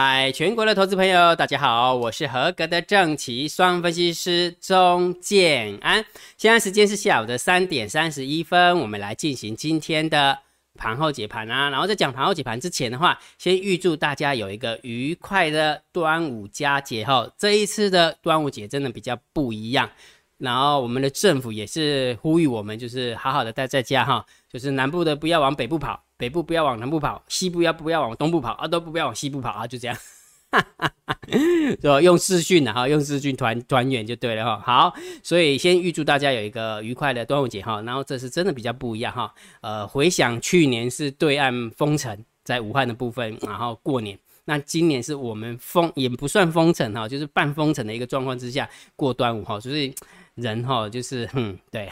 嗨，全国的投资朋友，大家好，我是合格的正奇双分析师钟建安。现在时间是下午的三点三十一分，我们来进行今天的盘后解盘啊。然后在讲盘后解盘之前的话，先预祝大家有一个愉快的端午佳节哈。这一次的端午节真的比较不一样，然后我们的政府也是呼吁我们，就是好好的待在家哈，就是南部的不要往北部跑。北部不要往南部跑，西部要不要往东部跑啊？都不要往西部跑啊！就这样，就用视讯的哈，用视讯团团圆就对了哈。好，所以先预祝大家有一个愉快的端午节哈。然后这是真的比较不一样哈。呃，回想去年是对岸封城在武汉的部分，然后过年，那今年是我们封也不算封城哈，就是半封城的一个状况之下过端午哈。所以人哈就是嗯对，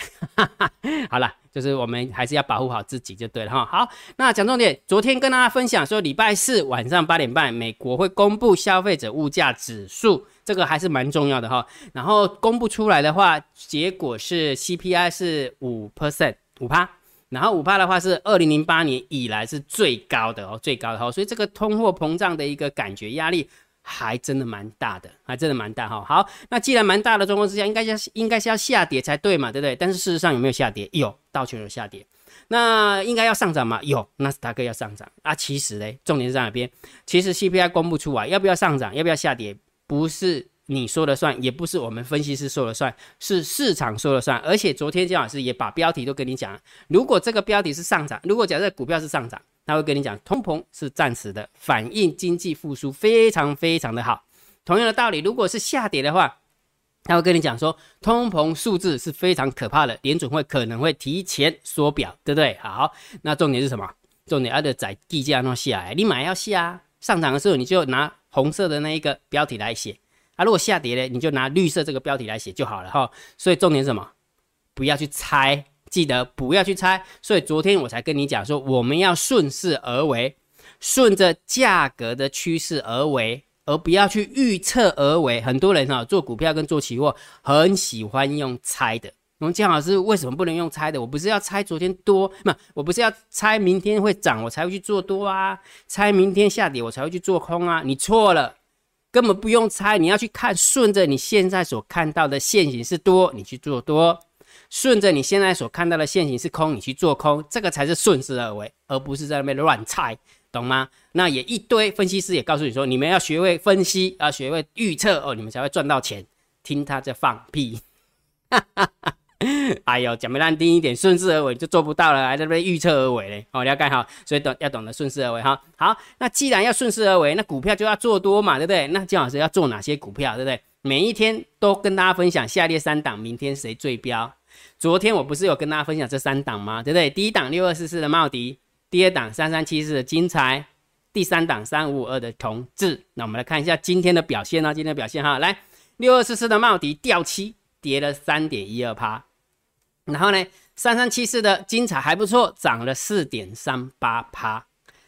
好了。就是我们还是要保护好自己就对了哈。好，那讲重点，昨天跟大家分享说，礼拜四晚上八点半，美国会公布消费者物价指数，这个还是蛮重要的哈。然后公布出来的话，结果是 CPI 是五 percent 五趴，然后五趴的话是二零零八年以来是最高的哦，最高的哈。所以这个通货膨胀的一个感觉压力。还真的蛮大的，还真的蛮大哈。好，那既然蛮大的状况之下，应该要应该是要下跌才对嘛，对不对？但是事实上有没有下跌？有，道琼有下跌。那应该要上涨吗？有，纳斯达克要上涨啊。其实嘞，重点是在哪边？其实 CPI 公布出来，要不要上涨，要不要下跌，不是你说了算，也不是我们分析师说了算，是市场说了算。而且昨天姜老师也把标题都跟你讲了，如果这个标题是上涨，如果假设股票是上涨。他会跟你讲，通膨是暂时的，反映经济复苏非常非常的好。同样的道理，如果是下跌的话，他会跟你讲说，通膨数字是非常可怕的，联准会可能会提前缩表，对不对？好，那重点是什么？重点要的在地价那下来，你买要下，上涨的时候你就拿红色的那一个标题来写啊，如果下跌呢，你就拿绿色这个标题来写就好了哈。所以重点是什么？不要去猜。记得不要去猜，所以昨天我才跟你讲说，我们要顺势而为，顺着价格的趋势而为，而不要去预测而为。很多人哈做股票跟做期货很喜欢用猜的。我们姜老师为什么不能用猜的？我不是要猜昨天多，不，我不是要猜明天会涨，我才会去做多啊；猜明天下跌，我才会去做空啊。你错了，根本不用猜，你要去看，顺着你现在所看到的现形是多，你去做多。顺着你现在所看到的线形是空，你去做空，这个才是顺势而为，而不是在那边乱猜，懂吗？那也一堆分析师也告诉你说，你们要学会分析，要学会预测哦，你们才会赚到钱。听他在放屁，哎呦，讲不难听一点，顺势而为就做不到了，还在那边预测而为嘞。哦，你要干好，所以懂要懂得顺势而为哈。好，那既然要顺势而为，那股票就要做多嘛，对不对？那姜老师要做哪些股票，对不对？每一天都跟大家分享下列三档，明天谁最标？昨天我不是有跟大家分享这三档吗？对不对？第一档六二四四的茂迪，第二档三三七四的金财，第三档三五五二的同志。那我们来看一下今天的表现呢？今天的表现哈，来六二四四的茂迪掉七，跌了三点一二趴。然后呢，三三七四的金彩还不错，涨了四点三八趴。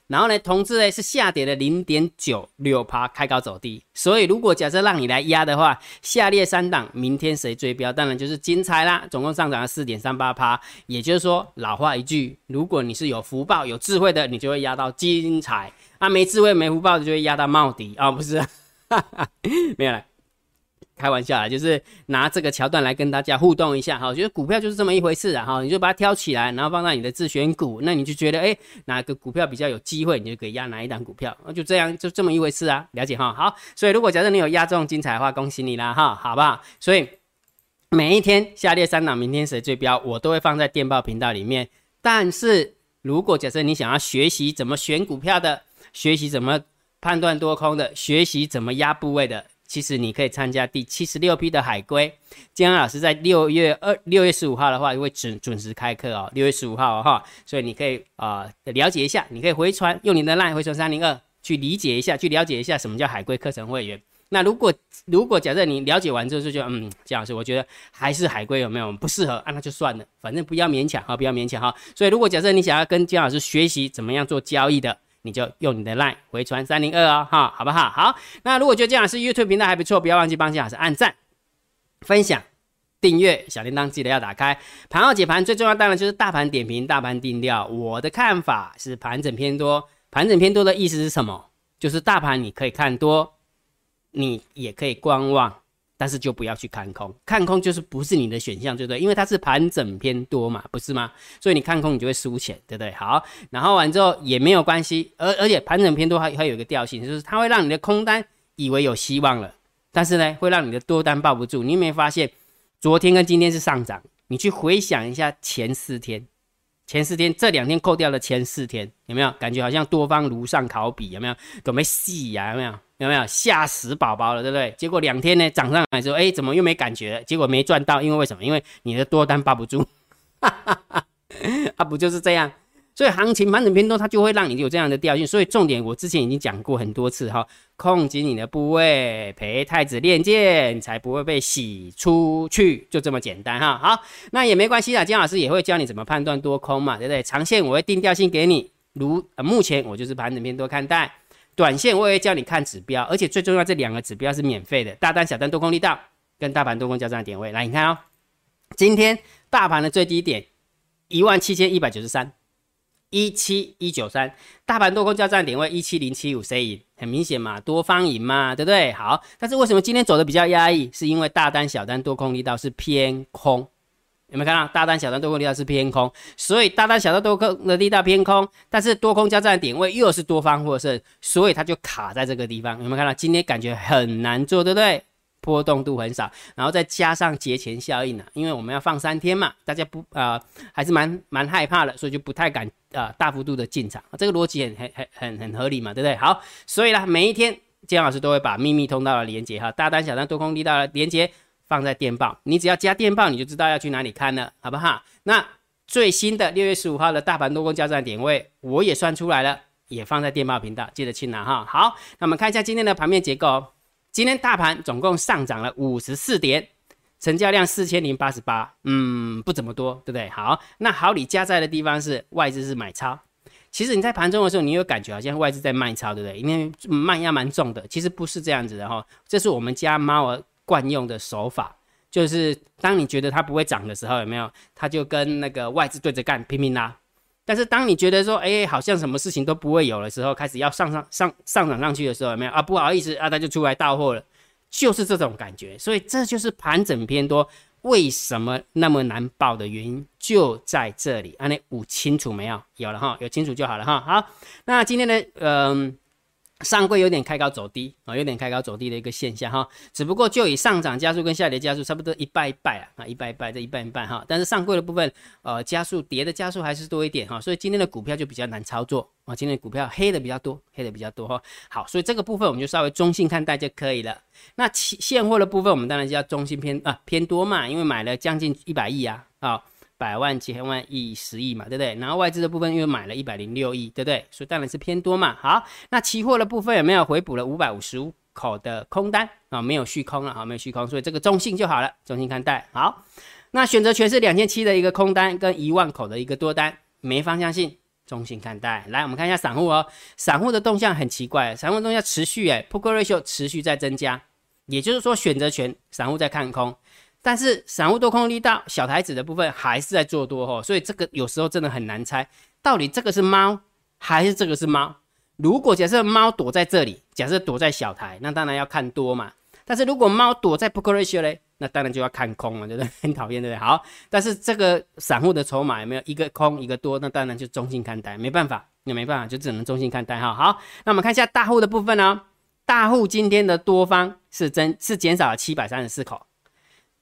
然后呢，同志呢是下跌了零点九六趴，开高走低。所以如果假设让你来压的话，下列三档明天谁追标？当然就是金财啦，总共上涨了四点三八趴。也就是说，老话一句，如果你是有福报、有智慧的，你就会压到金财；啊，没智慧、没福报的就会压到茂迪啊，不是？没有了。开玩笑啦，就是拿这个桥段来跟大家互动一下哈。我觉得股票就是这么一回事啊哈，你就把它挑起来，然后放在你的自选股，那你就觉得哎，哪个股票比较有机会，你就可以压哪一档股票，那就这样就这么一回事啊，了解哈。好，所以如果假设你有压中精彩的话，恭喜你啦哈，好不好？所以每一天下列三档，明天谁最标，我都会放在电报频道里面。但是如果假设你想要学习怎么选股票的，学习怎么判断多空的，学习怎么压部位的。其实你可以参加第七十六批的海龟，金安老师在六月二六月十五号的话会准准时开课哦，六月十五号哈，所以你可以啊了解一下，你可以回传用你的 line 回传三零二去理解一下，去了解一下什么叫海龟课程会员。那如果如果假设你了解完之后就觉得嗯，姜老师我觉得还是海龟有没有不适合啊，那就算了，反正不要勉强哈，不要勉强哈。所以如果假设你想要跟姜老师学习怎么样做交易的。你就用你的 line 回传三零二哦，哈，好不好？好，那如果觉得姜老师 YouTube 频道还不错，不要忘记帮姜老师按赞、分享、订阅，小铃铛记得要打开。盘后解盘最重要当然就是大盘点评、大盘定调。我的看法是盘整偏多，盘整偏多的意思是什么？就是大盘你可以看多，你也可以观望，但是就不要去看空。看空就是不是你的选项，对不对？因为它是盘整偏多嘛，不是吗？所以你看空你就会输钱，对不对？好，然后完之后也没有关系，而而且盘整偏多还还有一个调性，就是它会让你的空单以为有希望了，但是呢，会让你的多单抱不住。你有没有发现，昨天跟今天是上涨？你去回想一下前四天。前四天，这两天扣掉了前四天，有没有感觉好像多方如上考笔？有没有？有没有戏呀？有没有？有没有吓死宝宝了？对不对？结果两天呢，涨上来之后，哎，怎么又没感觉？结果没赚到，因为为什么？因为你的多单抱不住，哈哈哈，啊，不就是这样？所以行情盘整偏多，它就会让你有这样的调性。所以重点，我之前已经讲过很多次哈，控制你的部位，陪太子练剑，才不会被洗出去，就这么简单哈。好，那也没关系啦，姜老师也会教你怎么判断多空嘛，对不对？长线我会定调性给你，如呃目前我就是盘整偏多看待，短线我也会教你看指标，而且最重要这两个指标是免费的，大单、小单、多空力道跟大盘多空交战点位。来，你看哦，今天大盘的最低点一万七千一百九十三。一七一九三，大盘多空交战点位一七零七五，谁赢？很明显嘛，多方赢嘛，对不对？好，但是为什么今天走的比较压抑？是因为大单、小单、多空力道是偏空，有没有看到？大单、小单、多空力道是偏空，所以大单、小单、多空的力道偏空，但是多空交战点位又是多方获胜，所以它就卡在这个地方，有没有看到？今天感觉很难做，对不对？波动度很少，然后再加上节前效应啊，因为我们要放三天嘛，大家不啊还是蛮蛮害怕的，所以就不太敢啊大幅度的进场，这个逻辑很很很很很合理嘛，对不对？好，所以呢，每一天姜老师都会把秘密通道的连接哈，大单小单多空力道的连接放在电报，你只要加电报，你就知道要去哪里看了，好不好？那最新的六月十五号的大盘多空交战点位，我也算出来了，也放在电报频道，记得去拿哈。好，那我们看一下今天的盘面结构。今天大盘总共上涨了五十四点，成交量四千零八十八，嗯，不怎么多，对不对？好，那好，你加在的地方是外资是买超，其实你在盘中的时候，你有感觉好像外资在卖超，对不对？因为卖压蛮重的，其实不是这样子的哈，这是我们家猫儿惯用的手法，就是当你觉得它不会涨的时候，有没有？它就跟那个外资对着干，拼命拉。但是当你觉得说，哎，好像什么事情都不会有的时候，开始要上上上上涨上去的时候，有没有啊？不好意思啊，它就出来到货了，就是这种感觉。所以这就是盘整偏多为什么那么难报的原因，就在这里。啊，你悟清楚没有？有了哈，有清楚就好了哈。好，那今天的嗯。上柜有点开高走低啊，有点开高走低的一个现象哈，只不过就以上涨加速跟下跌加速差不多一半一半啊，啊一半一半这一半一半哈，但是上柜的部分呃加速跌的加速还是多一点哈，所以今天的股票就比较难操作啊，今天的股票黑的比较多，黑的比较多哈，好，所以这个部分我们就稍微中性看待就可以了。那期现货的部分我们当然就要中性偏啊偏多嘛，因为买了将近一百亿啊啊。百万、千万亿、十亿嘛，对不对？然后外资的部分又买了一百零六亿，对不对？所以当然是偏多嘛。好，那期货的部分有没有回补了五百五十五口的空单啊？没有续空了，好，没有续空，所以这个中性就好了，中性看待。好，那选择权是两千七的一个空单跟一万口的一个多单，没方向性，中性看待。来，我们看一下散户哦，散户的动向很奇怪，散户动向持续哎，Put Ratio 持续在增加，也就是说选择权散户在看空。但是散户多空力道小台子的部分还是在做多哈，所以这个有时候真的很难猜，到底这个是猫还是这个是猫？如果假设猫躲在这里，假设躲在小台，那当然要看多嘛。但是如果猫躲在 p o k ratio 嘞，那当然就要看空了，对不对？很讨厌，对不对？好，但是这个散户的筹码有没有一个空一个多？那当然就中性看待，没办法，那没办法，就只能中性看待哈。好，那我们看一下大户的部分呢，大户今天的多方是增是减少了七百三十四口。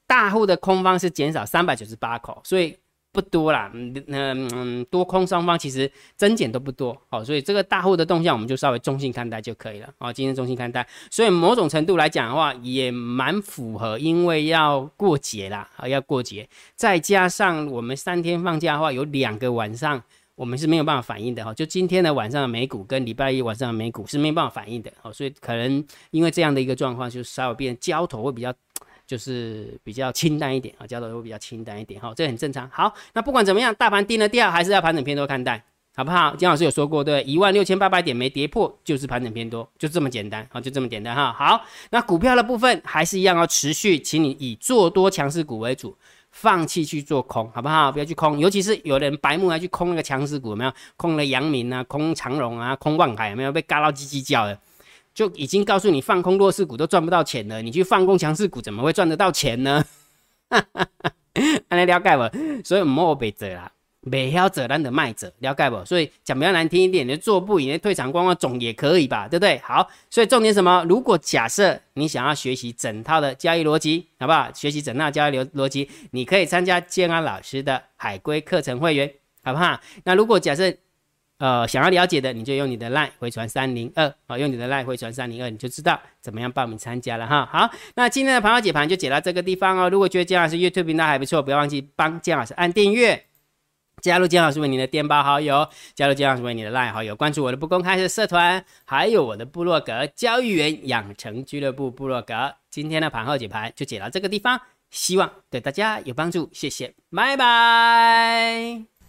大户的空方是减少三百九十八口，所以不多啦。嗯嗯，多空双方其实增减都不多，好，所以这个大户的动向我们就稍微中性看待就可以了。好，今天中性看待，所以某种程度来讲的话也蛮符合，因为要过节啦，啊，要过节，再加上我们三天放假的话，有两个晚上我们是没有办法反应的哈。就今天的晚上的美股跟礼拜一晚上的美股是没有办法反应的，哦，所以可能因为这样的一个状况，就稍微变焦头会比较。就是比较清淡一点啊，交投会比较清淡一点哈，这很正常。好，那不管怎么样，大盘定了调，还是要盘整偏多看待，好不好？姜老师有说过，对，一万六千八百点没跌破，就是盘整偏多，就这么简单啊，就这么简单哈。好，那股票的部分还是一样要持续，请你以做多强势股为主，放弃去做空，好不好？不要去空，尤其是有人白目还去空那个强势股，有没有？空了阳明啊，空长荣啊，空万海，有没有被嘎到叽叽叫的？就已经告诉你放空弱势股都赚不到钱了，你去放空强势股怎么会赚得到钱呢？哈哈哈，安尼了解不？所以唔好被折啦。没晓者咱的卖者了解不？所以讲比较难听一点，你做不赢，退场观望总也可以吧，对不对？好，所以重点什么？如果假设你想要学习整套的交易逻辑，好不好？学习整套交易逻逻辑，你可以参加建安老师的海龟课程会员，好不好？那如果假设呃想要了解的，你就用你的 line 回传三零二啊，用你的 line 回传三零二，你就知道怎么样报名参加了哈。好，那今天的盘后解盘就解到这个地方哦。如果觉得建老师 YouTube 频道还不错，不要忘记帮建老师按订阅。加入姜老师为你的电报好友，加入姜老师为你的 LINE 好友，关注我的不公开的社团，还有我的部落格交易员养成俱乐部部落格。今天的盘后解盘就解到这个地方，希望对大家有帮助，谢谢，拜拜。